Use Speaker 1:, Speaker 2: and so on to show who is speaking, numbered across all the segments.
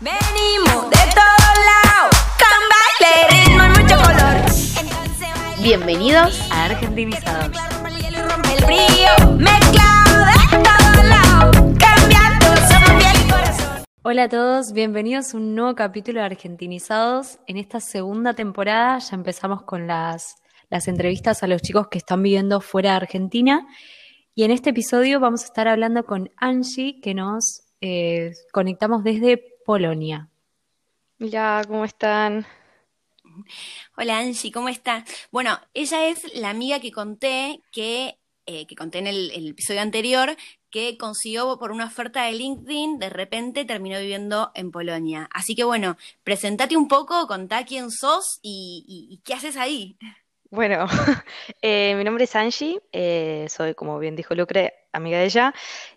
Speaker 1: Venimos de todos lados, con baile, ritmo y mucho color. Entonces
Speaker 2: Bienvenidos a Argentinizados.
Speaker 1: el mezclado de todos lados, cambiando, somos piel y corazón.
Speaker 2: Hola a todos, bienvenidos a un nuevo capítulo de Argentinizados. En esta segunda temporada ya empezamos con las, las entrevistas a los chicos que están viviendo fuera de Argentina. Y en este episodio vamos a estar hablando con Angie, que nos eh, conectamos desde Polonia.
Speaker 3: Hola, ¿cómo están?
Speaker 4: Hola Angie, ¿cómo está? Bueno, ella es la amiga que conté que, eh, que conté en el, el episodio anterior, que consiguió por una oferta de LinkedIn, de repente terminó viviendo en Polonia. Así que bueno, presentate un poco, contá quién sos y, y- y qué haces ahí.
Speaker 3: Bueno, eh, mi nombre es Angie, eh, soy, como bien dijo Lucre, amiga de ella,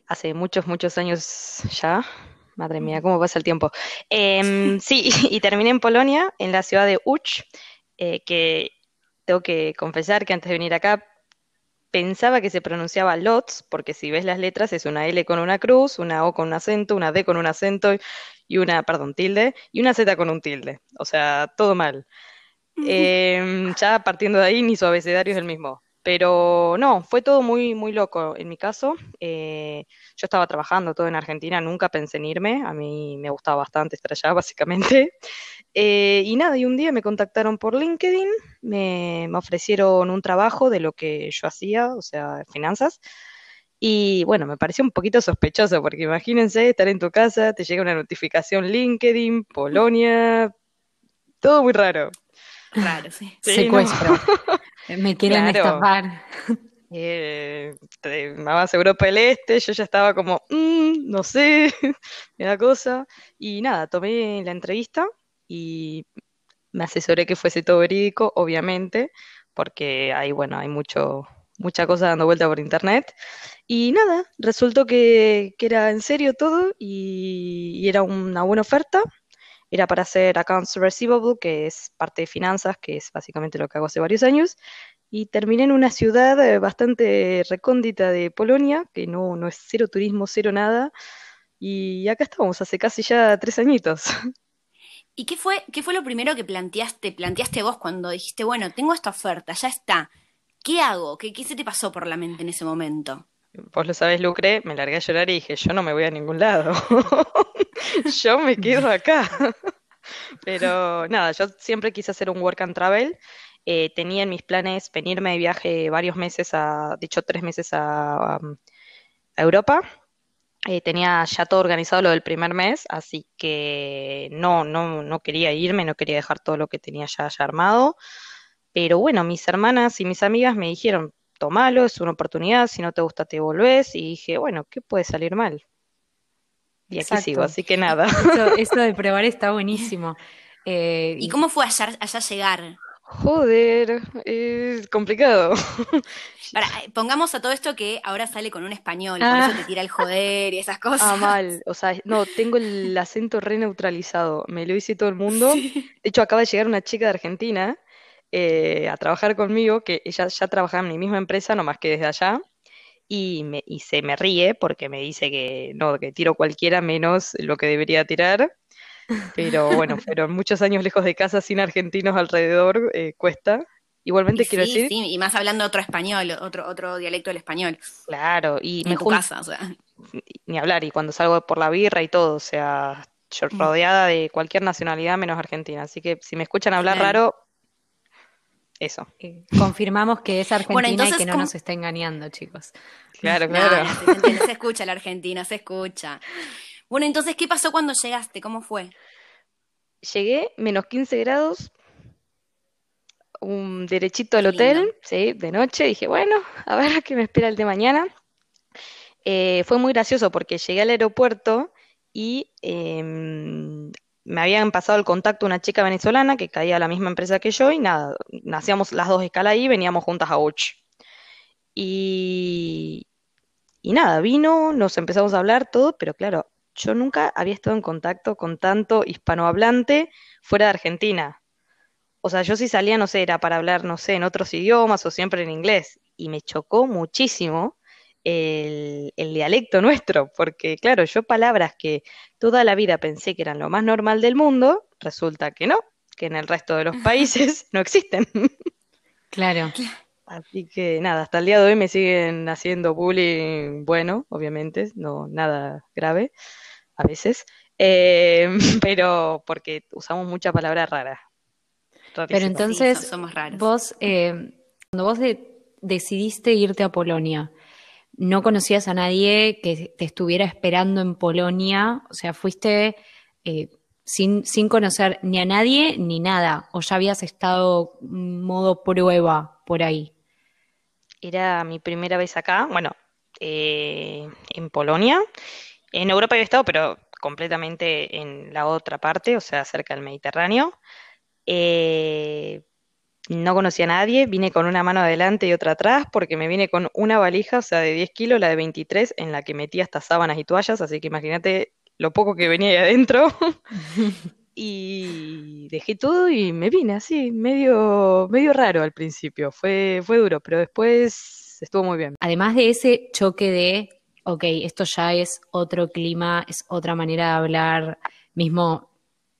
Speaker 3: hace muchos, muchos años ya. Madre mía, cómo pasa el tiempo. Em, sí, y terminé en Polonia, en la ciudad de Łódź, eh, que tengo que confesar que antes de venir acá pensaba que se pronunciaba Lotz, porque si ves las letras es una L con una cruz, una O con un acento, una D con un acento y una, perdón, tilde, y una Z con un tilde. O sea, todo mal. Em, ya partiendo de ahí, ni su abecedario es el mismo. Pero no, fue todo muy, muy loco en mi caso. Eh, yo estaba trabajando todo en Argentina, nunca pensé en irme. A mí me gustaba bastante estar allá, básicamente. Eh, y nada, y un día me contactaron por LinkedIn, me, me ofrecieron un trabajo de lo que yo hacía, o sea, finanzas. Y bueno, me pareció un poquito sospechoso, porque imagínense estar en tu casa, te llega una notificación LinkedIn, Polonia, todo muy raro.
Speaker 4: Raro, sí.
Speaker 3: Sí, no.
Speaker 2: Me quieren
Speaker 3: Claro.
Speaker 2: estafar.
Speaker 3: Eh, más Europa del Este, yo ya estaba como, "Mm, no sé, me da cosa. Y nada, tomé la entrevista y me asesoré que fuese todo verídico, obviamente, porque hay, bueno, hay mucho, mucha cosa dando vuelta por internet. Y nada, resultó que, que era en serio todo y, y era una buena oferta. Era para hacer accounts receivable, que es parte de finanzas, que es básicamente lo que hago hace varios años. Y terminé en una ciudad eh, bastante recóndita de Polonia, que no, no es cero turismo, cero nada. Y acá estamos, hace casi ya tres añitos.
Speaker 4: ¿Y qué fue, qué fue lo primero que planteaste, planteaste vos cuando dijiste, bueno, tengo esta oferta, ya está. ¿Qué hago? ¿Qué, qué se te pasó por la mente en ese momento?
Speaker 3: Vos lo sabés, Lucre, me largué a llorar y dije, yo no me voy a ningún lado. Yo me quedo acá. Pero nada, yo siempre quise hacer un work and travel. Eh, tenía en mis planes venirme de viaje varios meses a, de hecho, tres meses a, um, Europa. Eh, tenía ya todo organizado lo del primer mes, así que no, no, no quería irme, no quería dejar todo lo que tenía ya, ya armado. Pero bueno, mis hermanas y mis amigas me dijeron, tomalo, es una oportunidad, si no te gusta te volvés. Y dije, bueno, ¿qué puede salir mal? Y aquí
Speaker 2: Exacto.
Speaker 3: sigo, así que nada.
Speaker 2: Eso, eso de probar está buenísimo. Eh,
Speaker 4: ¿Y cómo fue allá, allá llegar?
Speaker 3: Joder, es complicado.
Speaker 4: Para, eh, pongamos a todo esto que ahora sale con un español,
Speaker 2: Ah.
Speaker 4: por eso te tira el joder y esas cosas.
Speaker 3: Ah, mal. O sea, no, tengo el acento re neutralizado. Me lo dice todo el mundo. De hecho, acaba de llegar una chica de Argentina eh, a trabajar conmigo, que ella ya trabajaba en mi misma empresa, nomás que desde allá. Y, me, y se me ríe porque me dice que no, que tiro cualquiera menos lo que debería tirar. Pero bueno, fueron muchos años lejos de casa sin argentinos alrededor, eh, cuesta. Igualmente
Speaker 4: Y
Speaker 3: quiero
Speaker 4: sí,
Speaker 3: decir,
Speaker 4: sí, y más hablando otro español, otro, otro dialecto del español.
Speaker 3: claro, y me
Speaker 4: tu casa, o sea.
Speaker 3: ni hablar, y cuando salgo por la birra y todo, o sea, yo
Speaker 4: Mm.
Speaker 3: rodeada de cualquier nacionalidad menos argentina. Así que si me escuchan hablar raro, eso.
Speaker 2: eh, confirmamos que es Argentina y
Speaker 4: entonces,
Speaker 2: que no
Speaker 4: ¿cómo-
Speaker 2: nos está engañando, chicos.
Speaker 3: Claro, claro.
Speaker 4: no, se, se entiende, se escucha la Argentina, se escucha. Bueno, entonces, ¿qué pasó cuando llegaste? ¿Cómo fue?
Speaker 3: Llegué, menos 15 grados, un derechito al hotel, sí, de noche. Dije, bueno, a ver qué me espera el de mañana. Eh, fue muy gracioso porque llegué al aeropuerto y em, me habían pasado el contacto una chica venezolana que caía a la misma empresa que yo y nada, hacíamos las dos escala ahí y veníamos juntas a Uch. Y, y nada, vino, nos empezamos a hablar todo, pero claro, yo nunca había estado en contacto con tanto hispanohablante fuera de Argentina. O sea, yo si salía, no sé, era para hablar, no sé, en otros idiomas o siempre en inglés. Y me chocó muchísimo el, el dialecto nuestro, porque claro, yo palabras que toda la vida pensé que eran lo más normal del mundo, resulta que no, que en el resto de los países no existen.
Speaker 2: Claro.
Speaker 3: Así que nada, hasta el día de hoy me siguen haciendo bullying, bueno, obviamente, no nada grave, a veces, eh, pero porque usamos muchas palabras raras.
Speaker 2: Pero entonces,
Speaker 4: so- somos raros.
Speaker 2: vos, eh, cuando vos de- decidiste irte a Polonia, no conocías a nadie que te estuviera esperando en Polonia, o sea, fuiste eh, sin, sin conocer ni a nadie ni nada, o ya habías estado modo prueba por ahí.
Speaker 3: Era mi primera vez acá, bueno, eh, en Polonia. En Europa había estado, pero completamente en la otra parte, o sea, cerca del Mediterráneo. Eh, no conocía a nadie, vine con una mano adelante y otra atrás, porque me vine con una valija, o sea, de 10 kilos, la de 23, en la que metí hasta sábanas y toallas, así que imagínate lo poco que venía ahí adentro. Y dejé todo y me vine así, medio, medio raro al principio. Fue, fue duro, pero después estuvo muy bien.
Speaker 2: Además de ese choque de, ok, esto ya es otro clima, es otra manera de hablar, mismo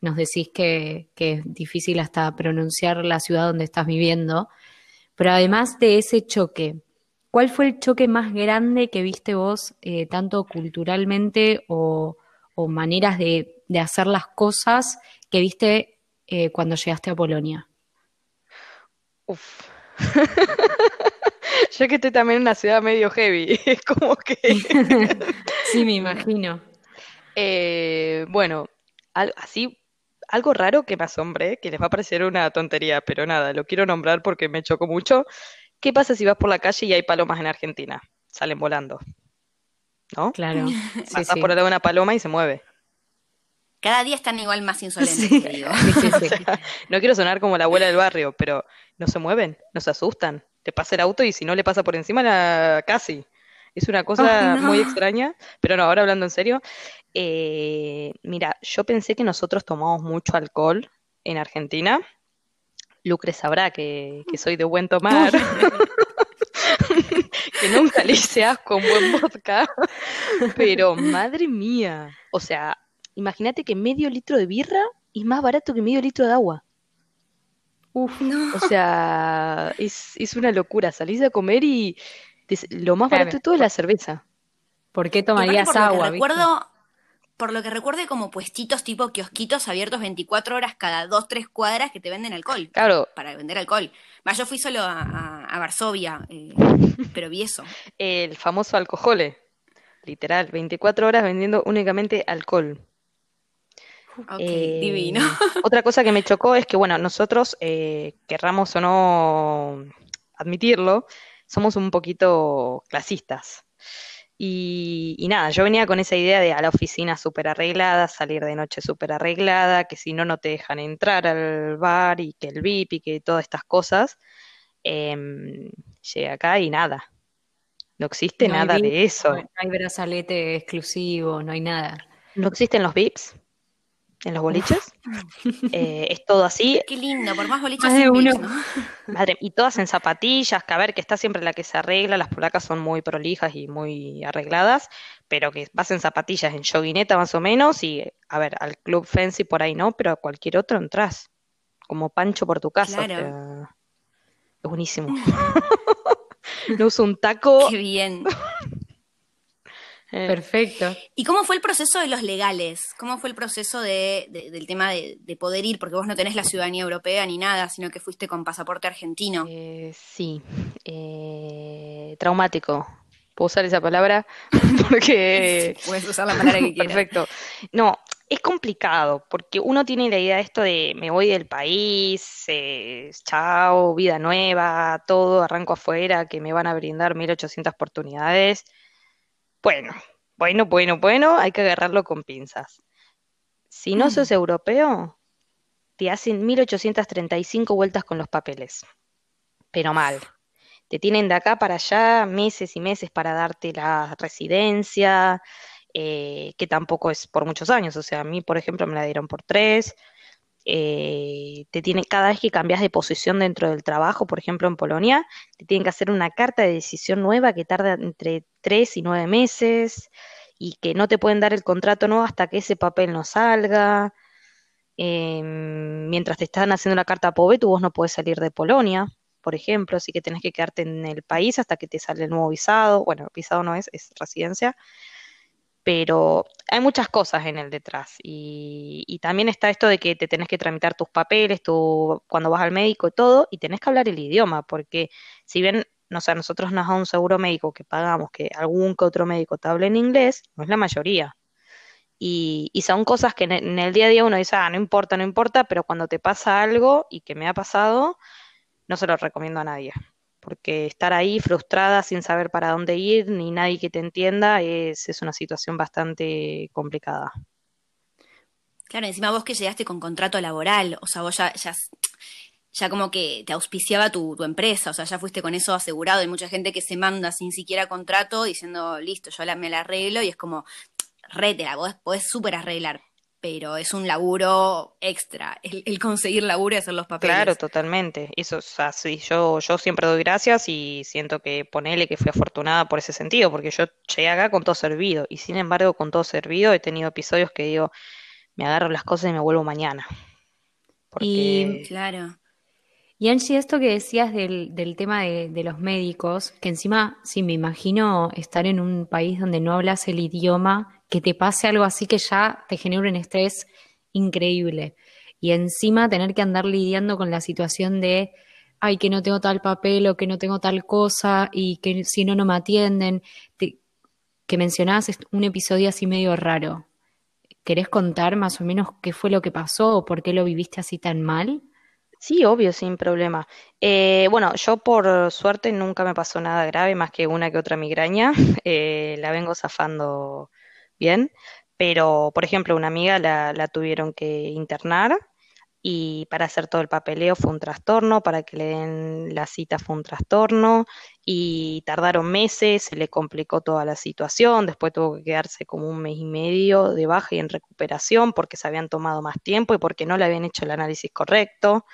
Speaker 2: nos decís que, que es difícil hasta pronunciar la ciudad donde estás viviendo, pero además de ese choque, ¿cuál fue el choque más grande que viste vos, eh, tanto culturalmente o, o maneras de, de hacer las cosas que viste eh, cuando llegaste a Polonia?
Speaker 3: Uf. Yo que estoy también en una ciudad medio heavy, es como que...
Speaker 2: Sí, me imagino.
Speaker 3: Eh, bueno, así, algo raro que me asombré, que les va a parecer una tontería, pero nada, lo quiero nombrar porque me chocó mucho. ¿Qué pasa si vas por la calle y hay palomas en Argentina? Salen volando, ¿no?
Speaker 2: Claro. Sí,
Speaker 3: Pasás
Speaker 2: sí.
Speaker 3: por lado de una paloma y se mueve.
Speaker 4: Cada día están igual más insolentes,
Speaker 2: Sí.
Speaker 4: te digo.
Speaker 2: Sí, sí, sí.
Speaker 3: No quiero sonar como la abuela del barrio, pero no se mueven, no se asustan. Te pasa el auto y si no le pasa por encima, la... casi. Es una cosa
Speaker 4: no.
Speaker 3: muy extraña, pero no, ahora hablando en serio. eh, mira, yo pensé que nosotros tomamos mucho alcohol en Argentina. Lucre sabrá que, que soy de buen tomar, que nunca le hice asco un buen vodka, pero madre mía, o sea, imagínate que medio litro de birra es más barato que medio litro de agua.
Speaker 2: Uf,
Speaker 3: O sea, es, es una locura. Salís a comer y lo más barato de todo es la cerveza.
Speaker 2: ¿por qué tomarías
Speaker 4: por lo que
Speaker 2: agua?
Speaker 4: recuerdo, por lo que recuerdo, hay como puestitos tipo kiosquitos abiertos 24 horas cada 2, 3 cuadras que te venden alcohol.
Speaker 3: Claro,
Speaker 4: Para vender alcohol. Va, yo fui solo a, a- a Varsovia, eh, pero vi eso.
Speaker 3: el famoso alcohole, literal, 24 horas vendiendo únicamente alcohol.
Speaker 4: Ok,
Speaker 3: Eh,
Speaker 4: divino.
Speaker 3: Otra cosa que me chocó es que, bueno, nosotros, eh, querramos o no admitirlo, somos un poquito clasistas. Y, y nada, yo venía con esa idea de a la oficina súper arreglada, salir de noche súper arreglada, que si no, no te dejan entrar al bar y que el VIP y que todas estas cosas. Em, llegué acá y nada, no existe
Speaker 2: No
Speaker 3: nada
Speaker 2: VIP,
Speaker 3: de eso.
Speaker 2: No hay brazalete exclusivo, no hay nada.
Speaker 3: No existen los VIPs en los boliches. Eh, es todo así,
Speaker 4: Qué lindo, por más boliches
Speaker 2: Más de uno.
Speaker 4: ¿no?
Speaker 3: Madre, y todas en zapatillas, que a ver, que está siempre la que se arregla, las polacas son muy prolijas y muy arregladas, pero que vas en zapatillas, en joguineta más o menos, y a ver, al club fancy por ahí no, pero a cualquier otro entras, como Pancho por tu casa,
Speaker 4: Claro.
Speaker 3: es buenísimo. No uso un taco.
Speaker 4: Qué bien.
Speaker 3: Eh,
Speaker 2: Perfecto.
Speaker 4: ¿Y cómo fue el proceso de los legales? ¿Cómo fue el proceso de, de- del tema de, de poder ir? Porque vos no tenés la ciudadanía europea ni nada, sino que fuiste con pasaporte argentino.
Speaker 3: eh, sí, eh, traumático. ¿Puedo usar esa palabra? Porque
Speaker 4: Puedes usar la palabra que quieras.
Speaker 3: Perfecto. No, es complicado porque uno tiene la idea de esto de me voy del país, eh, chao, vida nueva, todo, arranco afuera, que me van a brindar 1800 oportunidades. Bueno, bueno, bueno, bueno, hay que agarrarlo con pinzas. Si no sos europeo, te hacen 1835 vueltas con los papeles, pero mal. Te tienen de acá para allá meses y meses para darte la residencia, eh, que tampoco es por muchos años. O sea, a mí, por ejemplo, me la dieron por tres. Eh, te tiene, cada vez que cambias de posición dentro del trabajo, por ejemplo en Polonia, te tienen que hacer una carta de decisión nueva que tarda entre tres y nueve meses y que no te pueden dar el contrato nuevo hasta que ese papel no salga. Em, mientras te están haciendo la carta POVE, tú vos no puedes salir de Polonia, por ejemplo, así que tenés que quedarte en el país hasta que te sale el nuevo visado. Bueno, visado no es, es residencia pero hay muchas cosas en el detrás y, y, también está esto de que te tenés que tramitar tus papeles, tu, cuando vas al médico y todo, y tenés que hablar el idioma, porque si bien, no sé, nosotros nos da un seguro médico que pagamos que algún que otro médico te hable en inglés, no es la mayoría. Y, y son cosas que en, en el día a día uno dice, ah, no importa, no importa, pero cuando te pasa algo y que me ha pasado, no se lo recomiendo a nadie porque estar ahí frustrada sin saber para dónde ir, ni nadie que te entienda, es, es una situación bastante complicada.
Speaker 4: Claro, encima vos que llegaste con contrato laboral, o sea, vos ya, ya, ya como que te auspiciaba tu, tu, empresa, o sea, ya fuiste con eso asegurado. Hay mucha gente que se manda sin siquiera contrato diciendo, listo, yo la, me la arreglo y es como, rétela, vos podés súper arreglar, pero es un laburo extra, el, el, conseguir laburo y hacer los papeles.
Speaker 3: Claro, totalmente. Eso, o sea, sí, yo, yo siempre doy gracias y siento que ponele que fui afortunada por ese sentido, porque yo llegué acá con todo servido, y sin embargo, con todo servido he tenido episodios que digo, me agarro las cosas y me vuelvo mañana.
Speaker 2: Porque... Y claro. Y Angie, esto que decías del, del tema de, de, los médicos, que encima, sí, me imagino estar en un país donde no hablas el idioma que te pase algo así que ya te genera un estrés increíble. Y encima tener que andar lidiando con la situación de, ay, que no tengo tal papel o que no tengo tal cosa y que si no, no me atienden. Que mencionabas un episodio así medio raro. ¿Querés contar más o menos qué fue lo que pasó o por qué lo viviste así tan mal?
Speaker 3: Sí, obvio, sin problema. Eh, bueno, yo por suerte nunca me pasó nada grave, más que una que otra migraña. Eh, la vengo zafando bien, pero por ejemplo una amiga la, tuvieron que internar y para hacer todo el papeleo fue un trastorno, para que le den la cita fue un trastorno y tardaron meses, se le complicó toda la situación, después tuvo que quedarse como un mes y medio de baja y en recuperación porque se habían tomado más tiempo y porque no le habían hecho el análisis correcto.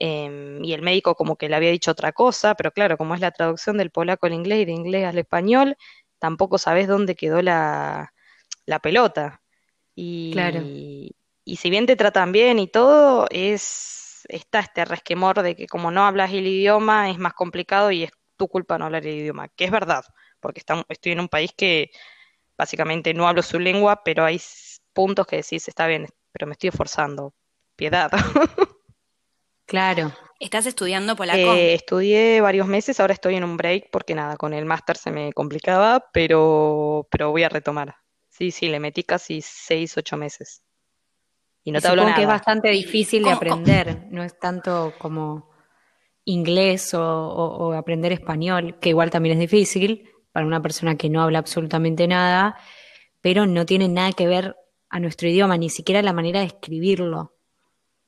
Speaker 3: Eh, y el médico como que le había dicho otra cosa, pero claro, como es la traducción del polaco al inglés y de inglés al español, tampoco sabes dónde quedó la, la pelota. Y,
Speaker 2: claro.
Speaker 3: y, si bien te tratan bien y todo, es está este resquemor de que como no hablas el idioma es más complicado y es tu culpa no hablar el idioma, que es verdad, porque está, estoy en un país que básicamente no hablo su lengua, pero hay puntos que decís, está bien, pero me estoy esforzando. Piedad.
Speaker 2: Claro.
Speaker 4: ¿Estás estudiando polaco?
Speaker 3: Eh, estudié varios meses, ahora estoy en un break porque nada, con el máster se me complicaba, pero, pero voy a retomar. Sí, sí, le metí casi seis, ocho meses.
Speaker 2: Y no te hablo nada. que es bastante difícil de aprender, no es tanto como inglés o, o, o, aprender español, que igual también es difícil para una persona que no habla absolutamente nada, pero no tiene nada que ver a nuestro idioma, ni siquiera la manera de escribirlo.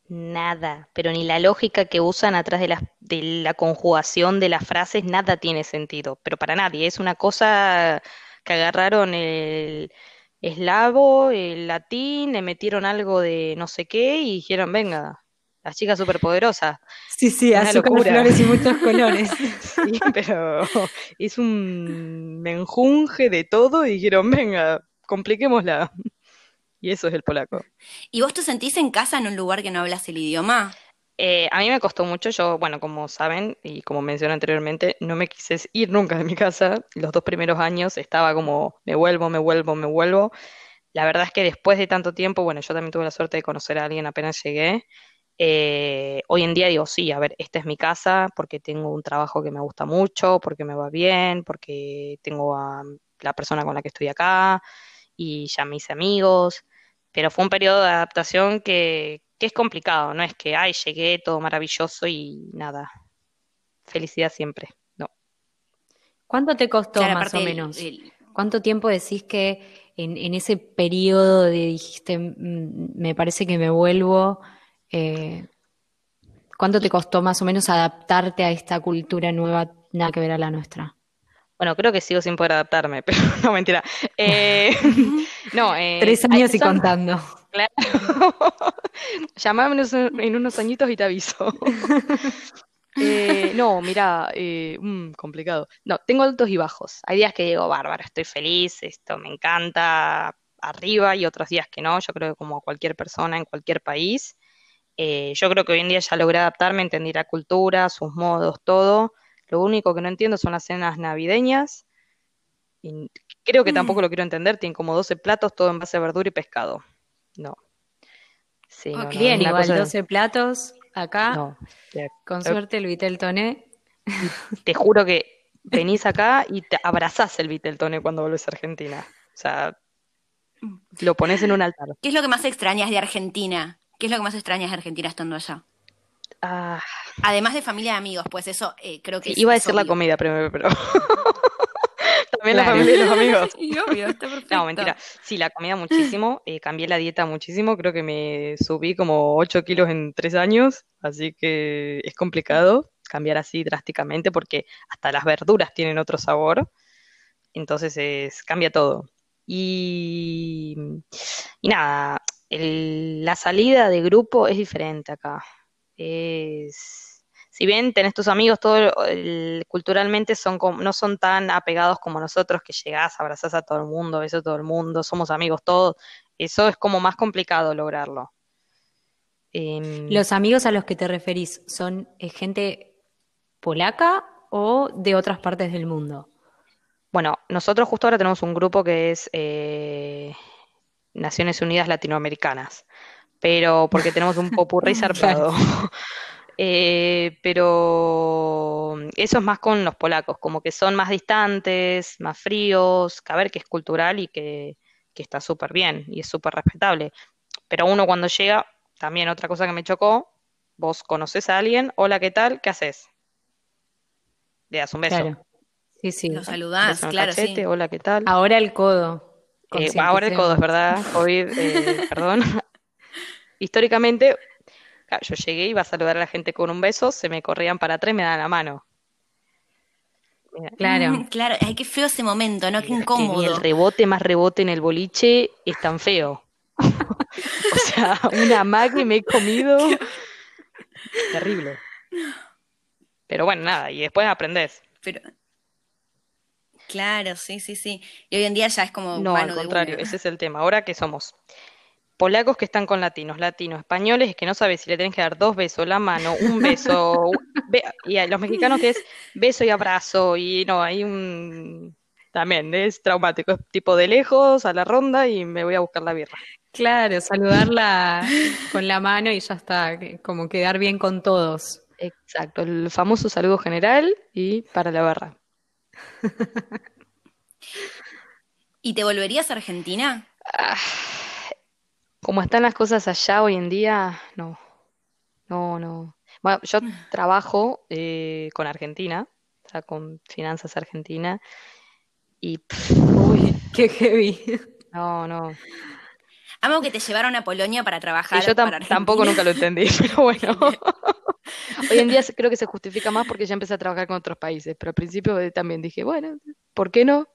Speaker 3: Nada, pero ni la lógica que usan atrás de la, de la conjugación de las frases, nada tiene sentido, pero para nadie, es una cosa que agarraron el, eslavo, el latín, le metieron algo de no sé qué y dijeron, venga, las chicas superpoderosas.
Speaker 2: Sí, sí, azúcar, flores y muchos colores.
Speaker 3: sí, pero es un menjunje de todo y dijeron, venga, compliquémosla. Y eso es el polaco.
Speaker 4: ¿Y vos te sentís en casa en un lugar que no hablas el idioma?
Speaker 3: Eh, a mí me costó mucho, yo, bueno, como saben y como mencioné anteriormente, no me quise ir nunca de mi casa. Los dos primeros años estaba como, me vuelvo, me vuelvo, me vuelvo. La verdad es que después de tanto tiempo, bueno, yo también tuve la suerte de conocer a alguien apenas llegué. Eh, hoy en día digo, sí, a ver, esta es mi casa porque tengo un trabajo que me gusta mucho, porque me va bien, porque tengo a la persona con la que estoy acá y ya hice amigos. Pero fue un periodo de adaptación que, que es complicado, no es que, ay, llegué, todo maravilloso y nada, felicidad siempre, no.
Speaker 2: ¿Cuánto te costó claro, más o menos? El... ¿Cuánto tiempo decís que en, en, ese periodo de dijiste, me parece que me vuelvo, eh, ¿cuánto te costó más o menos adaptarte a esta cultura nueva, nada que ver a la nuestra?
Speaker 3: Bueno, creo que sigo sin poder adaptarme, pero no, mentira. Eh, no, eh,
Speaker 2: Tres años y contando.
Speaker 3: Claro. Llamame en unos, añitos y te aviso. Eh, no, mira, eh, mm, complicado. No, tengo altos y bajos. Hay días que digo, bárbaro, estoy feliz, esto me encanta, arriba, y otros días que no. Yo creo que como cualquier persona en cualquier país. Eh, yo creo que hoy en día ya logré adaptarme, entendí la cultura, sus modos, todo. Lo único que no entiendo son las cenas navideñas. Y creo que tampoco lo quiero entender. Tienen como 12 platos, todo en base a verdura y pescado. No. Sí, no,
Speaker 4: Ok.
Speaker 3: no,
Speaker 2: Bien,
Speaker 3: una
Speaker 2: igual
Speaker 3: cosa-
Speaker 2: 12 platos acá.
Speaker 3: no.
Speaker 2: Con suerte el Vitel Toné.
Speaker 3: Te juro que venís acá y te abrazás el Viteltone cuando volvés a Argentina. O sea, lo pones en un altar.
Speaker 4: ¿Qué es lo que más extrañas de Argentina? ¿Qué es lo que más extrañas de Argentina estando allá?
Speaker 3: Ah,
Speaker 4: Además de familia y amigos, pues eso eh, creo que
Speaker 3: sí,
Speaker 4: es-
Speaker 3: iba a decir la comida primero, pero también la familia y los amigos.
Speaker 4: Y obvio, está perfecto.
Speaker 3: No, mentira. Sí, la comida muchísimo. eh, cambié la dieta muchísimo. Creo que me subí como 8 kilos en 3 años. Así que es complicado cambiar así drásticamente porque hasta las verduras tienen otro sabor. Entonces es, cambia todo. Y, y nada, el- la salida de grupo es diferente acá. Es, si bien tenés tus amigos, todo el- culturalmente son no son tan apegados como nosotros, que llegás, abrazás a todo el mundo, ves a todo el mundo, somos amigos todos. Eso es como más complicado lograrlo. Em,
Speaker 2: ¿Los amigos a los que te referís son eh, gente polaca o de otras partes del mundo?
Speaker 3: Bueno, nosotros justo ahora tenemos un grupo que es eh, Naciones Unidas Latinoamericanas, pero porque tenemos un popurrí zarpado. Eh, pero eso es más con los polacos, como que son más distantes, más fríos, que a ver que es cultural y que, que está súper bien y es súper respetable. Pero uno cuando llega, también otra cosa que me chocó, vos conoces a alguien, hola, ¿qué tal? ¿Qué haces? Le das un beso.
Speaker 2: Claro. Sí, sí.
Speaker 4: Lo saludás, claro, sí.
Speaker 3: hola, ¿qué tal?
Speaker 2: Ahora el codo.
Speaker 3: Eh, ahora el codo, es verdad, COVID, eh, perdón. Históricamente, yo llegué, iba a saludar a la gente con un beso, se me corrían para atrás y me daban la mano. Mira,
Speaker 2: Claro.
Speaker 4: Mm, Claro, ay, qué feo ese momento, ¿no? Qué
Speaker 3: que ni
Speaker 4: incómodo.
Speaker 3: el rebote más rebote en el boliche es tan feo. O sea, una mag que me he comido. Terrible. Pero bueno, nada, y después aprendés.
Speaker 4: Pero... Claro, sí, sí, sí. Y hoy en día ya es como
Speaker 3: No,
Speaker 4: mano
Speaker 3: al contrario, ese es el tema. Ahora que somos polacos que están con latinos, latinos, españoles que no sabes si le tenés que dar dos besos, la mano, un beso, un- be- y a los mexicanos que es beso y abrazo, y no, hay un... También es traumático, es tipo de lejos, a la ronda y me voy a buscar la birra.
Speaker 2: Claro, saludarla con la mano y ya está, como quedar bien con todos.
Speaker 3: Exacto, el famoso saludo general y para la barra.
Speaker 4: ¿Y te volverías a Argentina?
Speaker 3: Ah, como están las cosas allá hoy en día, no, no, no. Bueno, yo trabajo eh, con Argentina, o sea, con Finanzas Argentina, y pff,
Speaker 2: Uy, qué heavy.
Speaker 3: no, no.
Speaker 4: Amo que te llevaron a Polonia para trabajar
Speaker 3: Y yo tam-
Speaker 4: para
Speaker 3: tampoco nunca lo entendí, pero bueno. Hoy en día creo que se justifica más porque ya empecé a trabajar con otros países, pero al principio eh, también dije, bueno, ¿por qué no?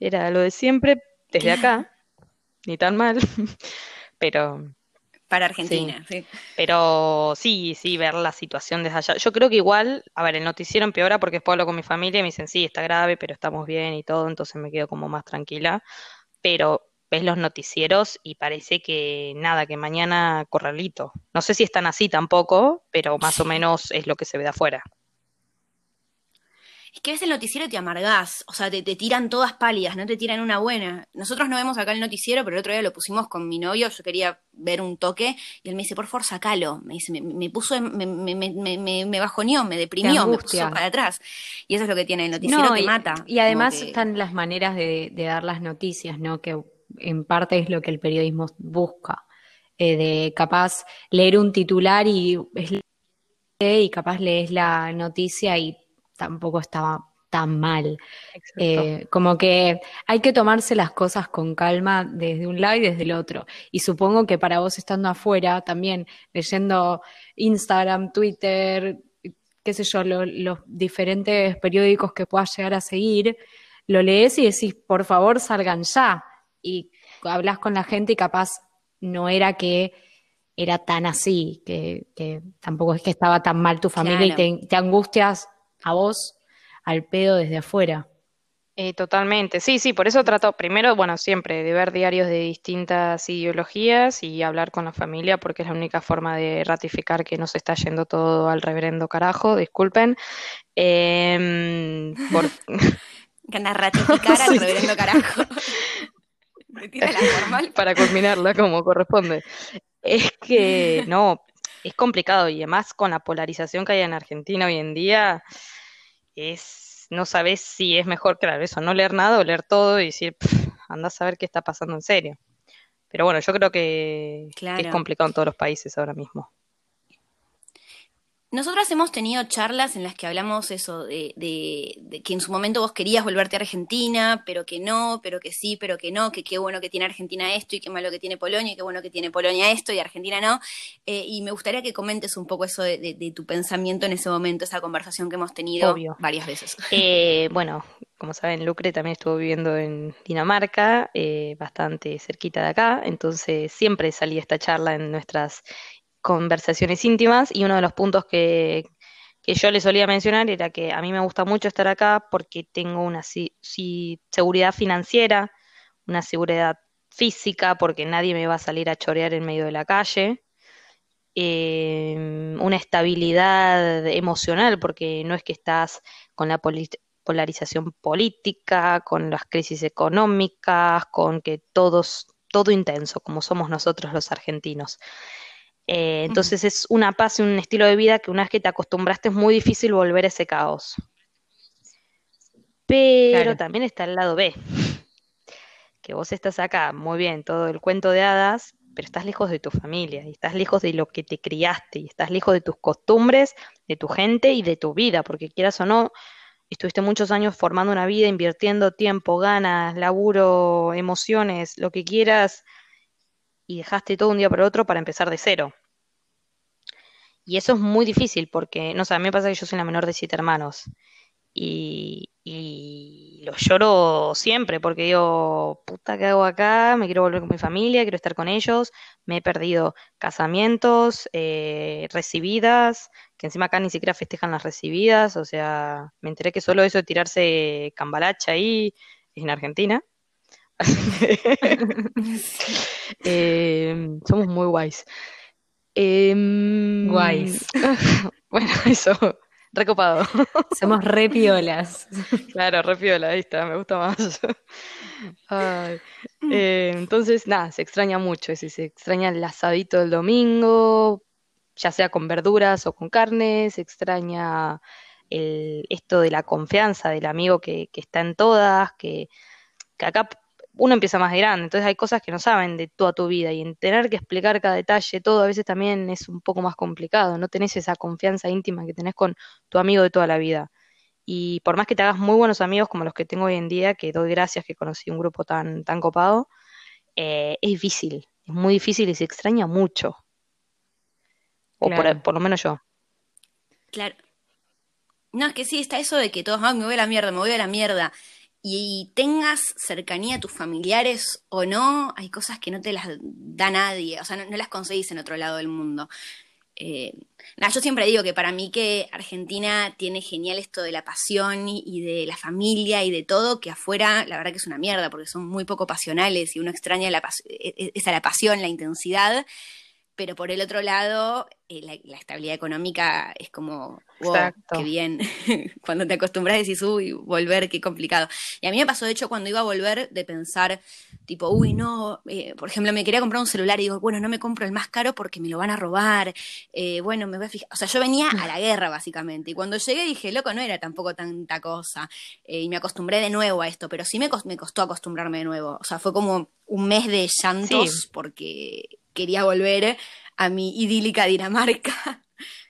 Speaker 3: Era lo de siempre, desde acá, ni tan mal, pero...
Speaker 4: Para Argentina, sí.
Speaker 3: Pero sí, sí, ver la situación desde allá. Yo creo que igual, a ver, el noticiero empeora porque después hablo con mi familia y me dicen, sí, está grave, pero estamos bien y todo, entonces me quedo como más tranquila. Pero ves los noticieros y parece que nada, que mañana corralito. No sé si están así tampoco, pero más o menos es lo que se ve de afuera.
Speaker 4: Es que ves el noticiero y te amargás, o sea, te, te tiran todas pálidas, no te tiran una buena. Nosotros no vemos acá el noticiero, pero el otro día lo pusimos con mi novio, yo quería ver un toque, y él me dice, por favor, sacalo. Me dice, me, me puso, en- me, me, me, me, bajoneó, me deprimió, me puso para atrás. Y eso es lo que tiene el noticiero,
Speaker 2: No,
Speaker 4: te
Speaker 2: y,
Speaker 4: mata.
Speaker 2: y además
Speaker 4: que-
Speaker 2: están las maneras de, de dar las noticias, ¿no? Que en parte es lo que el periodismo busca. Eh, de capaz leer un titular y, es y capaz lees la noticia y tampoco estaba tan mal. Eh, como que hay que tomarse las cosas con calma desde un lado y desde el otro. Y supongo que para vos estando afuera, también leyendo Instagram, Twitter, qué sé yo, lo- los diferentes periódicos que puedas llegar a seguir, lo lees y decís, por favor, salgan ya. Y hablas con la gente y capaz no era que era tan así, que, que tampoco es que estaba tan mal tu familia y te angustias a vos al pedo desde afuera.
Speaker 3: Eh, totalmente, sí, sí, por eso trato primero, bueno, siempre de ver diarios de distintas ideologías y hablar con la familia, porque es la única forma de ratificar que no se está yendo todo al reverendo carajo, disculpen. Em, por-
Speaker 4: Ganas ratificar al
Speaker 3: Sí.
Speaker 4: reverendo carajo. Me tira la formal.
Speaker 3: para culminarla como corresponde. Es que no, es complicado y además con la polarización que hay en Argentina hoy en día, es, no sabes si es mejor, claro, eso, no leer nada o leer todo y decir, "Pff, anda a saber qué está pasando en serio. Pero bueno, yo creo que, que es complicado en todos los países ahora mismo.
Speaker 4: Nosotras hemos tenido charlas en las que hablamos eso, de, de- de que en su momento vos querías volverte a Argentina, pero que no, pero que sí, pero que no, que qué bueno que tiene Argentina esto y qué malo que tiene Polonia y qué bueno que tiene Polonia esto y Argentina no. Eh, y me gustaría que comentes un poco eso de, tu pensamiento en ese momento, esa conversación que hemos tenido
Speaker 3: Obvio.
Speaker 4: varias veces.
Speaker 3: Eh, bueno, como saben, Lucre también estuvo viviendo en Dinamarca, eh, bastante cerquita de acá, entonces siempre salía esta charla en nuestras conversaciones íntimas y uno de los puntos que, yo le solía mencionar era que a mí me gusta mucho estar acá porque tengo una seguridad financiera, una seguridad física, porque nadie me va a salir a chorear en medio de la calle eh, una estabilidad emocional, porque no es que estás con la polarización política, con las crisis económicas, con que todos, todo intenso, como somos nosotros los argentinos. Eh, entonces es una paz y un estilo de vida que una vez que te acostumbraste es muy difícil volver a ese caos. Pero
Speaker 2: Claro.
Speaker 3: también está el lado B, que vos estás acá, muy bien, todo el cuento de hadas, pero estás lejos de tu familia, y estás lejos de lo que te criaste, y estás lejos de tus costumbres, de tu gente y de tu vida, porque quieras o no, estuviste muchos años formando una vida, invirtiendo tiempo, ganas, laburo, emociones, lo que quieras, y dejaste todo un día para otro para empezar de cero. Y eso es muy difícil porque, no sé, a mí me pasa que yo soy la menor de siete hermanos y, y lo lloro siempre porque digo, puta, ¿qué hago acá? Me quiero volver con mi familia, quiero estar con ellos. Me he perdido casamientos, eh, recibidas, que encima acá ni siquiera festejan las recibidas, o sea, me enteré que solo eso de tirarse cambalacha ahí en Argentina. Eh, somos muy guays. Em,
Speaker 2: Guays.
Speaker 3: Bueno, eso, recopado.
Speaker 2: Somos re piolas.
Speaker 3: Claro, re piola, ahí está, me gusta más. Ay, eh, entonces, nada, se extraña mucho, decir, se extraña el asadito del domingo, ya sea con verduras o con carne, se extraña el, esto de la confianza del amigo que, que está en todas, que, que acá uno empieza más grande, entonces hay cosas que no saben de toda tu vida y en tener que explicar cada detalle, todo a veces también es un poco más complicado, no tenés esa confianza íntima que tenés con tu amigo de toda la vida. Y por más que te hagas muy buenos amigos como los que tengo hoy en día, que doy gracias que conocí un grupo tan, tan copado, eh, es difícil, es muy difícil y se extraña mucho. O por,
Speaker 2: Claro.
Speaker 3: por lo menos yo.
Speaker 4: Claro. No, es que sí, está eso de que todos, "Ay, me voy a la mierda, me voy a la mierda. Y tengas cercanía a tus familiares o no, hay cosas que no te las da nadie, o sea, no, las conseguís en otro lado del mundo. Eh, nada, yo siempre digo que para mí que Argentina tiene genial esto de la pasión y, de la familia y de todo, que afuera la verdad que es una mierda, porque son muy poco pasionales y uno extraña la e- e- esa la pasión, la intensidad, pero por el otro lado, eh, la, la estabilidad económica es como, wow,
Speaker 3: Exacto.
Speaker 4: qué bien. cuando te acostumbras decís, uy, volver, qué complicado. Y a mí me pasó, de hecho, cuando iba a volver, de pensar, tipo, uy, no, eh, por ejemplo, me quería comprar un celular y digo, bueno, no me compro el más caro porque me lo van a robar. Eh, bueno, me voy a fijar. O sea, yo venía a la guerra, básicamente. Y cuando llegué dije, loco, no era tampoco tanta cosa. Y me acostumbré de nuevo a esto, pero sí me, me costó acostumbrarme de nuevo. O sea, fue como un mes de llantos
Speaker 3: Sí.
Speaker 4: porque quería volver a mi idílica Dinamarca.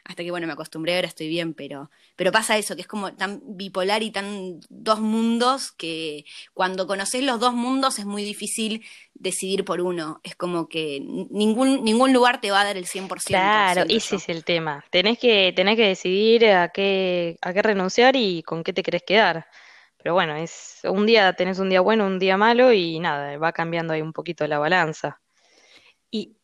Speaker 4: Hasta que, bueno, me acostumbré, ahora estoy bien, pero, pero pasa eso, que es como tan bipolar y tan dos mundos que cuando conoces los dos mundos es muy difícil decidir por uno. Es como que ningún, ningún lugar te va a dar el 100%.
Speaker 3: Claro, ese es el tema. Tenés que, tenés que decidir a qué, a qué renunciar y con qué te querés quedar. Pero bueno, es un día tenés un día bueno, un día malo y nada, va cambiando ahí un poquito la balanza.
Speaker 2: Y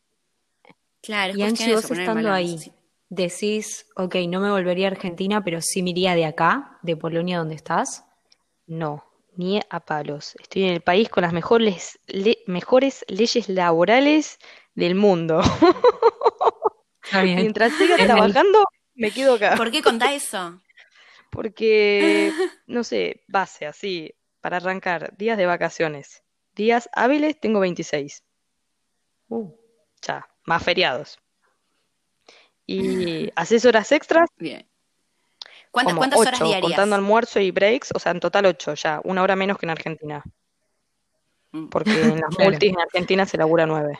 Speaker 4: Claro,
Speaker 2: Y Angie, vos estando ahí,
Speaker 4: sí.
Speaker 2: decís, ok, no me volvería a Argentina, pero sí me iría de acá, de Polonia, donde estás.
Speaker 3: No, ni a palos. Estoy en el país con las mejores, le- mejores leyes laborales del mundo.
Speaker 2: Está bien.
Speaker 3: Mientras siga trabajando, me quedo acá.
Speaker 4: ¿Por qué contá eso?
Speaker 3: Porque, no sé, base así, para arrancar, días de vacaciones. Días hábiles, tengo 26.
Speaker 2: Uh,
Speaker 3: Ya, más feriados. Y haces horas extras,
Speaker 4: Bien. ¿Cuántas, cuántas horas
Speaker 3: 8,
Speaker 4: diarias?
Speaker 3: contando almuerzo y breaks, o sea, en total 8 ya, una hora menos que en Argentina.
Speaker 4: Mm.
Speaker 3: Porque en las
Speaker 2: Claro.
Speaker 3: multis en Argentina se labura 9.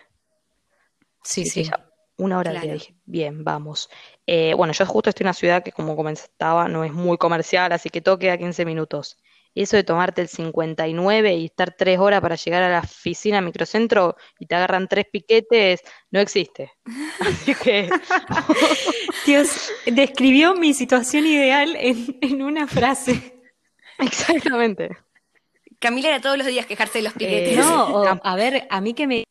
Speaker 2: sí, sí.
Speaker 3: ya, una hora al día.
Speaker 4: Claro.
Speaker 3: Dije, bien, vamos. Eh, bueno, yo justo estoy en una ciudad que, como comentaba, no es muy comercial, así que todo queda 15 minutos. Eso de tomarte el 59 y estar 3 horas para llegar a la oficina microcentro y te agarran tres piquetes, no existe. Así que,
Speaker 2: Dios, describió mi situación ideal en, en una frase.
Speaker 3: exactamente.
Speaker 4: Camila era todos los días quejarse de los piquetes.
Speaker 3: Eh,
Speaker 2: No, o, a ver, a mí que me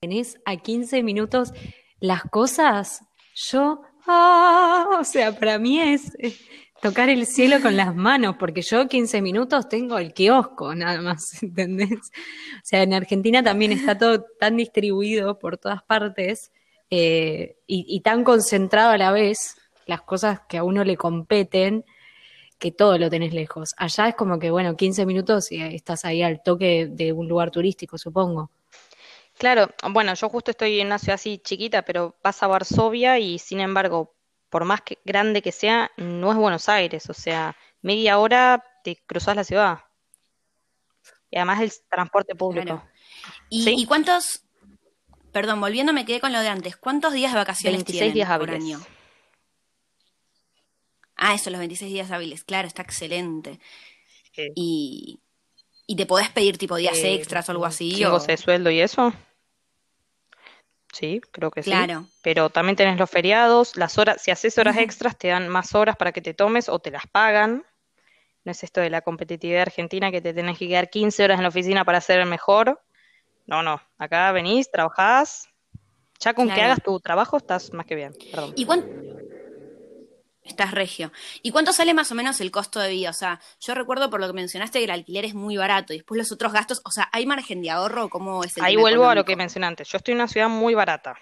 Speaker 2: tenés a 15 minutos las cosas, yo, ah, o sea, para mí es eh, tocar el cielo con las manos, porque yo 15 minutos tengo el kiosco, nada más, ¿entendés? O sea, en Argentina también está todo tan distribuido por todas partes eh, y, y tan concentrado a la vez las cosas que a uno le competen que todo lo tenés lejos. Allá es como que, bueno, 15 minutos y estás ahí al toque de un lugar turístico, supongo.
Speaker 3: Claro, bueno, yo justo estoy en una ciudad así chiquita, pero vas a Varsovia y sin embargo, por más que grande que sea, no es Buenos Aires, o sea, media hora te cruzas la ciudad. Y además el transporte público.
Speaker 4: Claro. ¿Y,
Speaker 3: ¿Sí?
Speaker 4: y cuántos, perdón, volviendo me quedé con lo de antes, ¿cuántos días de vacaciones
Speaker 3: 26
Speaker 4: tienen
Speaker 3: días
Speaker 4: por
Speaker 3: hábiles.
Speaker 4: año? Ah, eso, los 26 días hábiles, claro, está excelente. Y, y te podés pedir tipo días
Speaker 3: eh,
Speaker 4: extras o algo así.
Speaker 3: ¿sin
Speaker 4: o-
Speaker 3: de sueldo y eso? Sí, creo que sí.
Speaker 4: Claro.
Speaker 3: Pero también tenés los feriados, las horas, si haces horas extras, te dan más horas para que te tomes o te las pagan. No es esto de la competitividad argentina que te tenés que quedar 15 horas en la oficina para ser el mejor. No, no. Acá venís, trabajás. Ya con que hagas tu trabajo estás más que bien. Perdón.
Speaker 4: ¿Y cuánto? Estás regio. ¿Y cuánto sale más o menos el costo de vida? O sea, yo recuerdo por lo que mencionaste que el alquiler es muy barato y después los otros gastos, o sea, ¿hay margen de ahorro? ¿Cómo es el
Speaker 3: Ahí vuelvo a lo que antes. Yo estoy en una ciudad muy barata.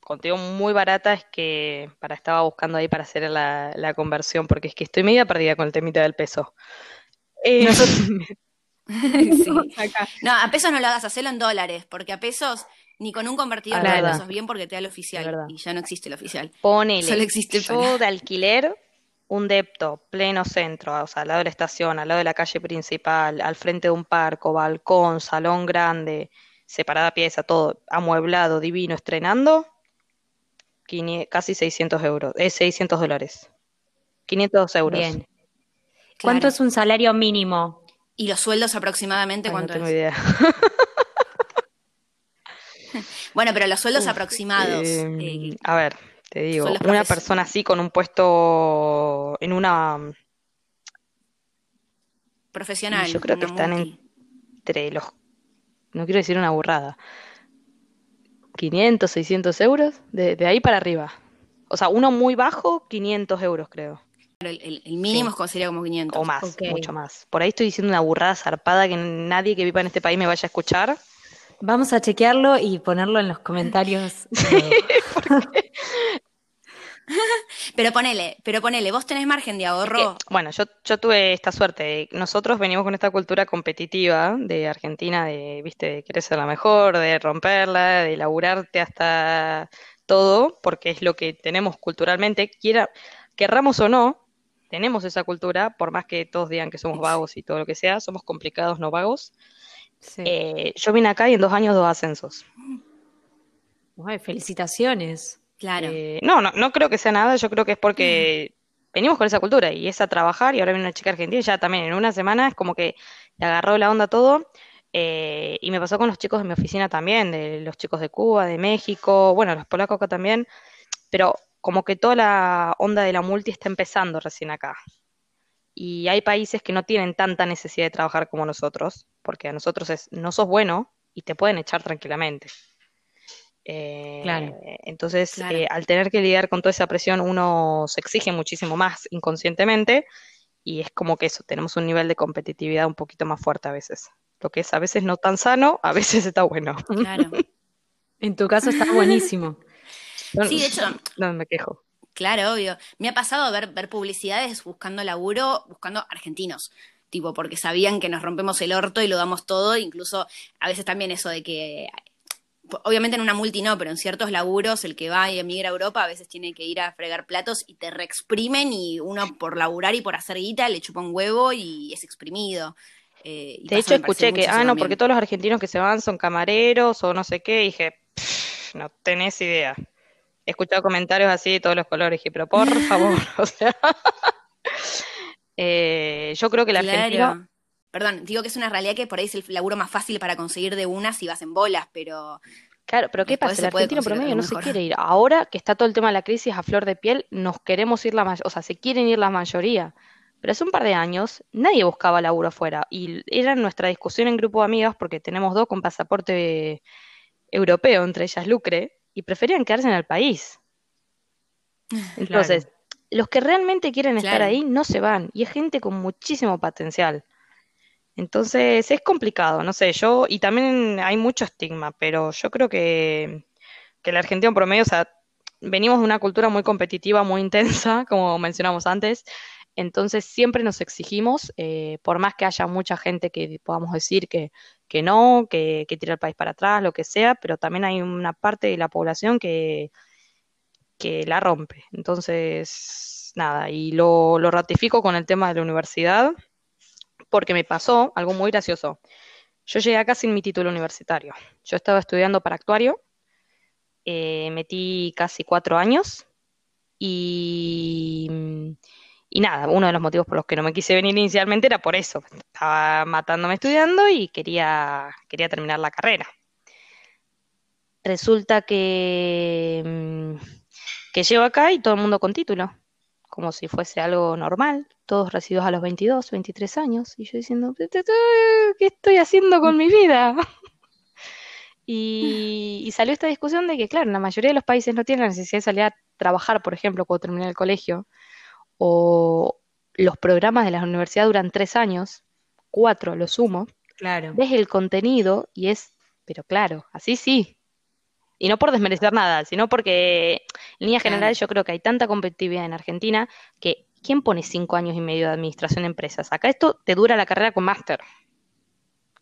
Speaker 3: Contigo muy barata es que para estaba buscando ahí para hacer la, la conversión, porque es que estoy media perdida con el temita del peso. Eh,
Speaker 4: Sí. No, a pesos no lo hagas, hacelo en dólares, porque a pesos ni con un convertidor
Speaker 3: Ah,
Speaker 4: te pesos bien porque te da el oficial y ya no existe el oficial.
Speaker 3: Ponele,
Speaker 4: Solo existe
Speaker 3: yo
Speaker 4: para-
Speaker 3: de alquiler, un depto, pleno centro, o sea, al lado de la estación, al lado de la calle principal, al frente de un parco, balcón, salón grande, separada pieza, todo amueblado, divino, estrenando, casi 600 euros, eh, 600 dólares. 500 euros.
Speaker 2: Bien. ¿Cuánto
Speaker 4: Claro.
Speaker 2: es un salario mínimo?
Speaker 4: ¿Y los sueldos aproximadamente
Speaker 3: Ay, no
Speaker 4: cuánto
Speaker 3: tengo
Speaker 4: es?
Speaker 3: idea.
Speaker 4: Bueno, pero los sueldos
Speaker 3: Uf,
Speaker 4: aproximados.
Speaker 3: eh,
Speaker 4: eh,
Speaker 3: a ver, te digo, una persona así con un puesto en una,
Speaker 4: profesional.
Speaker 3: yo creo que están
Speaker 4: multi.
Speaker 3: entre los, no quiero decir una burrada, 500, 600 euros, de, de ahí para arriba. O sea, uno muy bajo, 500 euros creo,
Speaker 4: el, el- el mínimo es- sería como 500.
Speaker 3: o más, mucho más. Por ahí estoy diciendo una burrada zarpada que nadie que viva en este país me vaya a escuchar.
Speaker 2: Vamos a chequearlo y ponerlo en los comentarios.
Speaker 4: Pero ponele, pero ponele, vos tenés margen de
Speaker 3: Es que,
Speaker 4: ahorro.
Speaker 3: bueno, yo, yo tuve esta suerte. Nosotros venimos con esta cultura competitiva de Argentina, de, viste, de querer ser la mejor, de romperla, de laburarte hasta todo, porque es lo que tenemos culturalmente, quiera, querramos o no, tenemos esa cultura, por más que todos digan que somos vagos y todo lo que sea, somos complicados, no vagos.
Speaker 2: Sí.
Speaker 3: Eh, yo vine acá y en dos años dos ascensos.
Speaker 2: Ay, felicitaciones.
Speaker 4: Claro.
Speaker 3: Eh, no, no, no creo que sea nada, yo creo que es porque venimos con esa cultura y es a trabajar y ahora viene una chica argentina y ya también en una semana es como que le agarró la onda todo eh, y me pasó con los chicos de mi oficina también, de los chicos de Cuba, de México, bueno, los polacos acá también, pero como que toda la onda de la multi está empezando recién acá. Y hay países que no tienen tanta necesidad de trabajar como nosotros, porque a nosotros es, no sos bueno y te pueden echar tranquilamente. Eh,
Speaker 2: Claro.
Speaker 3: Entonces,
Speaker 4: Claro.
Speaker 3: eh, al tener que lidiar con toda esa presión, uno se exige muchísimo más inconscientemente y es como que eso, tenemos un nivel de competitividad un poquito más fuerte a veces. Lo que es a veces no tan sano, a veces está bueno.
Speaker 4: Claro.
Speaker 2: En tu caso está buenísimo.
Speaker 4: Sí, de hecho,
Speaker 3: no me quejo.
Speaker 4: Claro, obvio. Me ha pasado ver, ver publicidades buscando laburo, buscando argentinos, tipo, porque sabían que nos rompemos el orto y lo damos todo, incluso a veces también eso de que, obviamente en una multi no, pero en ciertos laburos el que va y emigra a Europa a veces tiene que ir a fregar platos y te reexprimen y uno por laburar y por hacer guita le chupa un huevo y es exprimido. Eh, y
Speaker 3: De hecho, escuché que, ah, no,
Speaker 4: también.
Speaker 3: porque todos los argentinos que se van son camareros o no sé qué, y dije, "Pff, no tenés idea. He escuchado comentarios así de todos los colores, dije, pero por favor, o sea, eh, yo creo que el argentino,
Speaker 4: Claro. Perdón, digo que es una realidad que por ahí es el laburo más fácil para conseguir de una si vas en bolas, pero
Speaker 3: claro, pero ¿qué pasa? El argentino promedio no se quiere ir. Ahora que está todo el tema de la crisis a flor de piel, nos queremos ir la mayoría, o sea, se quieren ir la mayoría. Pero hace un par de años nadie buscaba laburo afuera y era nuestra discusión en grupo de amigas porque tenemos dos con pasaporte europeo, entre ellas Lucre, y preferían quedarse en el país. Entonces, los que realmente quieren estar ahí no se van y es gente con muchísimo potencial. Entonces, es complicado, no sé, yo, y también hay mucho estigma, pero yo creo que, que el argentino promedio, o sea, venimos de una cultura muy competitiva, muy intensa, como mencionamos antes, entonces siempre nos exigimos, eh, por más que haya mucha gente que podamos decir que, que no, que, que tira el país para atrás, lo que sea, pero también hay una parte de la población que, que la rompe. Entonces, nada, y lo, lo ratifico con el tema de la universidad, porque me pasó algo muy gracioso. Yo llegué acá sin mi título universitario. Yo estaba estudiando para actuario, eh, metí casi cuatro años y, y nada, uno de los motivos por los que no me quise venir inicialmente era por eso. Estaba matándome estudiando y quería, quería terminar la carrera. Resulta que, mm, que llego acá y todo el mundo con título, como si fuese algo normal, todos recibidos a los 22, 23 años, y yo diciendo, ¿qué estoy haciendo con mi vida? Y, y salió esta discusión de que, claro, la mayoría de los países no tienen la necesidad de salir a trabajar, por ejemplo, cuando terminé el colegio, o los programas de la universidad duran tres años, cuatro a lo sumo,
Speaker 2: Claro.
Speaker 3: ves el contenido y es, pero claro, así sí. Y no por desmerecer nada, sino porque en líneas
Speaker 4: Claro.
Speaker 3: generales yo creo que hay tanta competitividad en Argentina que ¿quién pone cinco años y medio de administración de empresas? Acá esto te dura la carrera con máster.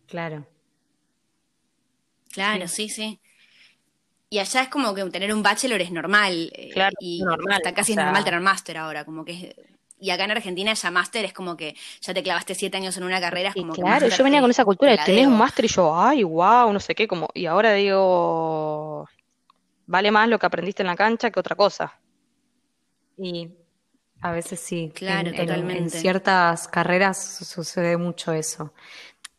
Speaker 2: Claro.
Speaker 4: Claro, sí, sí. Y allá es como que tener un bachelor es normal. eh,
Speaker 3: Claro,
Speaker 4: y
Speaker 3: es normal,
Speaker 4: hasta casi
Speaker 3: o
Speaker 4: es normal tener máster ahora, como que es- Y acá en Argentina ya máster es como que ya te clavaste siete años en una carrera, es como que
Speaker 3: claro, yo venía con esa cultura de tenés un máster y yo, ay, wow, no sé qué, como, y ahora digo, vale más lo que aprendiste en la cancha que otra cosa.
Speaker 2: Y a veces sí.
Speaker 4: Claro,
Speaker 2: en, en- en
Speaker 4: totalmente.
Speaker 2: ciertas carreras su- sucede mucho eso.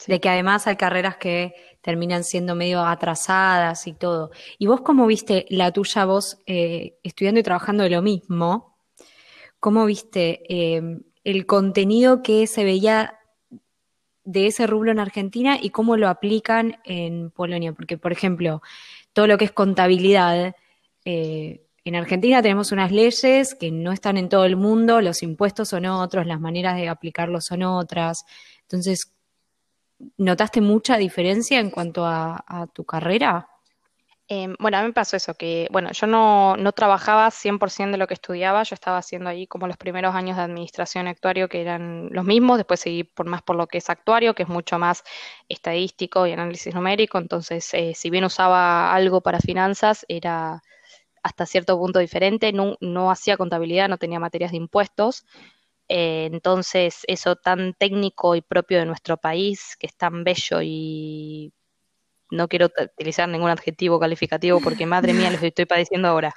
Speaker 2: De que además hay carreras que terminan siendo medio atrasadas y todo. ¿Y vos cómo viste la tuya, vos eh, estudiando y trabajando de lo mismo? ¿Cómo viste eh, el contenido que se veía de ese rubro en Argentina y cómo lo aplican en Polonia? Porque, por ejemplo, todo lo que es contabilidad, eh, en Argentina tenemos unas leyes que no están en todo el mundo, los impuestos son otros, las maneras de aplicarlos son otras. Entonces, ¿notaste mucha diferencia en cuanto a, tu carrera?
Speaker 3: Eh, bueno, a mí me pasó eso, que bueno, yo no, no trabajaba 100% de lo que estudiaba, yo estaba haciendo ahí como los primeros años de administración actuario que eran los mismos, después seguí por más por lo que es actuario, que es mucho más estadístico y análisis numérico, entonces eh, si bien usaba algo para finanzas, era hasta cierto punto diferente, no, no hacía contabilidad, no tenía materias de impuestos, eh, entonces eso tan técnico y propio de nuestro país, que es tan bello y no quiero utilizar ningún adjetivo calificativo porque madre mía, los estoy padeciendo ahora.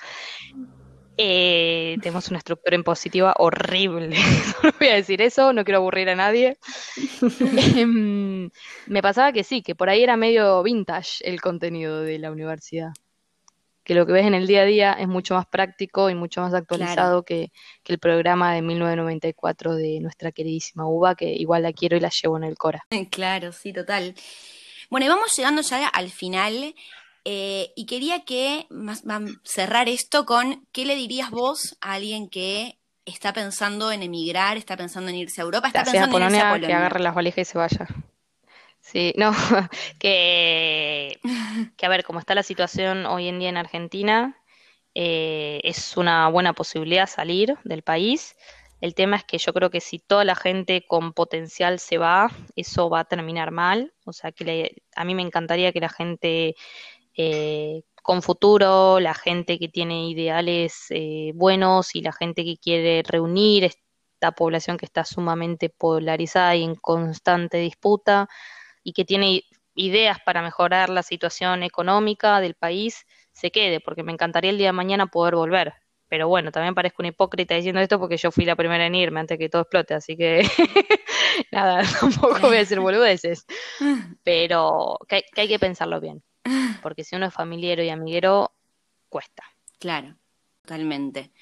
Speaker 3: Eh, tenemos una estructura impositiva horrible. No voy a decir eso, no quiero aburrir a nadie. Em, Me pasaba que sí, que por ahí era medio vintage el contenido de la universidad. Que lo que ves en el día a día es mucho más práctico y mucho más actualizado que, que el programa de 1994 de nuestra queridísima UBA, que igual la quiero y la llevo en el Cora.
Speaker 4: Claro, sí, total. Bueno, y vamos llegando ya al final. Eh, y quería que más, vam- cerrar esto con qué le dirías vos a alguien que está pensando en emigrar, está pensando en irse a Europa, está
Speaker 3: Gracias a
Speaker 4: pensando en irse a
Speaker 3: Polonia, que agarre las valijas y se vaya. Sí, no, que, que a ver, como está la situación hoy en día en Argentina, eh, es una buena posibilidad salir del país. El tema es que yo creo que si toda la gente con potencial se va, eso va a terminar mal. O sea, que a mí me encantaría que la gente eh, con futuro, la gente que tiene ideales eh, buenos y la gente que quiere reunir esta población que está sumamente polarizada y en constante disputa y que tiene ideas para mejorar la situación económica del país, se quede, porque me encantaría el día de mañana poder volver. Pero bueno, también parezco una hipócrita diciendo esto porque yo fui la primera en irme antes que todo explote, así que nada, tampoco voy a decir boludeces, pero que, que hay que pensarlo bien, porque si uno es familiero y amiguero, cuesta.
Speaker 4: Claro, totalmente.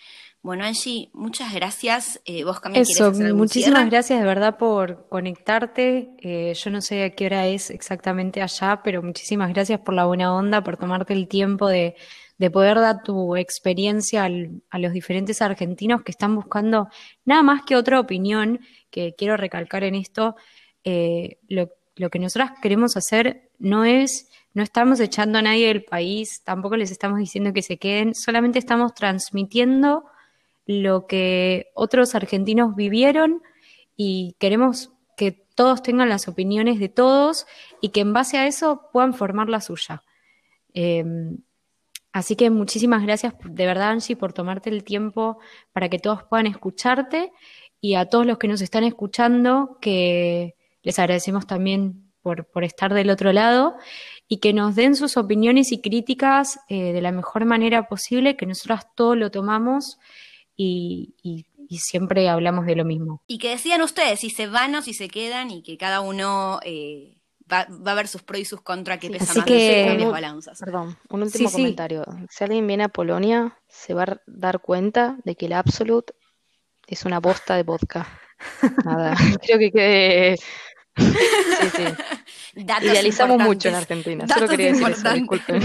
Speaker 4: Bueno, Angie, muchas gracias. Eh, ¿vos también querés
Speaker 2: Eso,
Speaker 4: hacer
Speaker 2: muchísimas
Speaker 4: cierre?
Speaker 2: gracias de verdad por conectarte. Eh, yo no sé a qué hora es exactamente allá, pero muchísimas gracias por la buena onda, por tomarte el tiempo de, de poder dar tu experiencia al- a los diferentes argentinos que están buscando nada más que otra opinión, que quiero recalcar en esto. eh, lo, lo que nosotras queremos hacer no es, no estamos echando a nadie del país, tampoco les estamos diciendo que se queden, solamente estamos transmitiendo lo que otros argentinos vivieron y queremos que todos tengan las opiniones de todos y que en base a eso puedan formar la suya. Eh, así que muchísimas gracias de verdad, Angie, por tomarte el tiempo para que todos puedan escucharte y a todos los que nos están escuchando, que les agradecemos también por, por estar del otro lado y que nos den sus opiniones y críticas eh, de la mejor manera posible, que nosotras todo lo tomamos y, y- y siempre hablamos de lo mismo.
Speaker 4: Y que decidan ustedes si se van o si se quedan y que cada uno eh, va, va a ver sus pros y sus contras que
Speaker 3: Sí,
Speaker 4: pesa
Speaker 2: así
Speaker 4: más
Speaker 2: que-
Speaker 3: Un-
Speaker 4: balanzas.
Speaker 3: Perdón, un último
Speaker 2: Sí, sí.
Speaker 3: comentario. Si alguien viene a Polonia, se va a dar cuenta de que el Absolute es una bosta de vodka. Nada, creo que quede... Sí, sí.
Speaker 4: Datos
Speaker 3: Idealizamos mucho en. Argentina.
Speaker 4: Datos
Speaker 3: Solo quería decir eso, disculpen.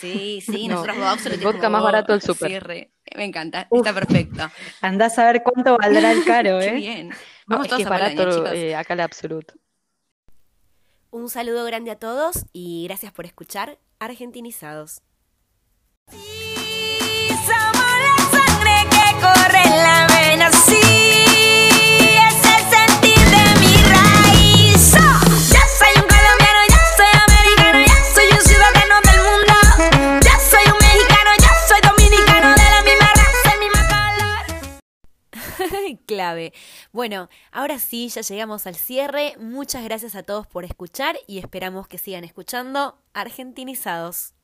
Speaker 4: Sí, sí,
Speaker 3: No,
Speaker 4: nosotros Absolute
Speaker 3: el
Speaker 4: es
Speaker 3: vodka más barato del súper.
Speaker 4: cierre. Me encanta, está perfecto.
Speaker 2: Andás a ver cuánto valdrá el caro,
Speaker 4: Qué
Speaker 2: ¿eh?
Speaker 4: bien.
Speaker 3: No,
Speaker 4: Vamos
Speaker 3: es que
Speaker 4: todos a Polonia,
Speaker 3: barato
Speaker 4: chicos.
Speaker 3: eh, acá el Absolute.
Speaker 5: Un saludo grande a todos y gracias por escuchar Argentinizados.
Speaker 1: Somos la sangre que corre en la vena, sí,
Speaker 5: Clave. Bueno, ahora sí, ya llegamos al cierre. Muchas gracias a todos por escuchar y esperamos que sigan escuchando Argentinizados.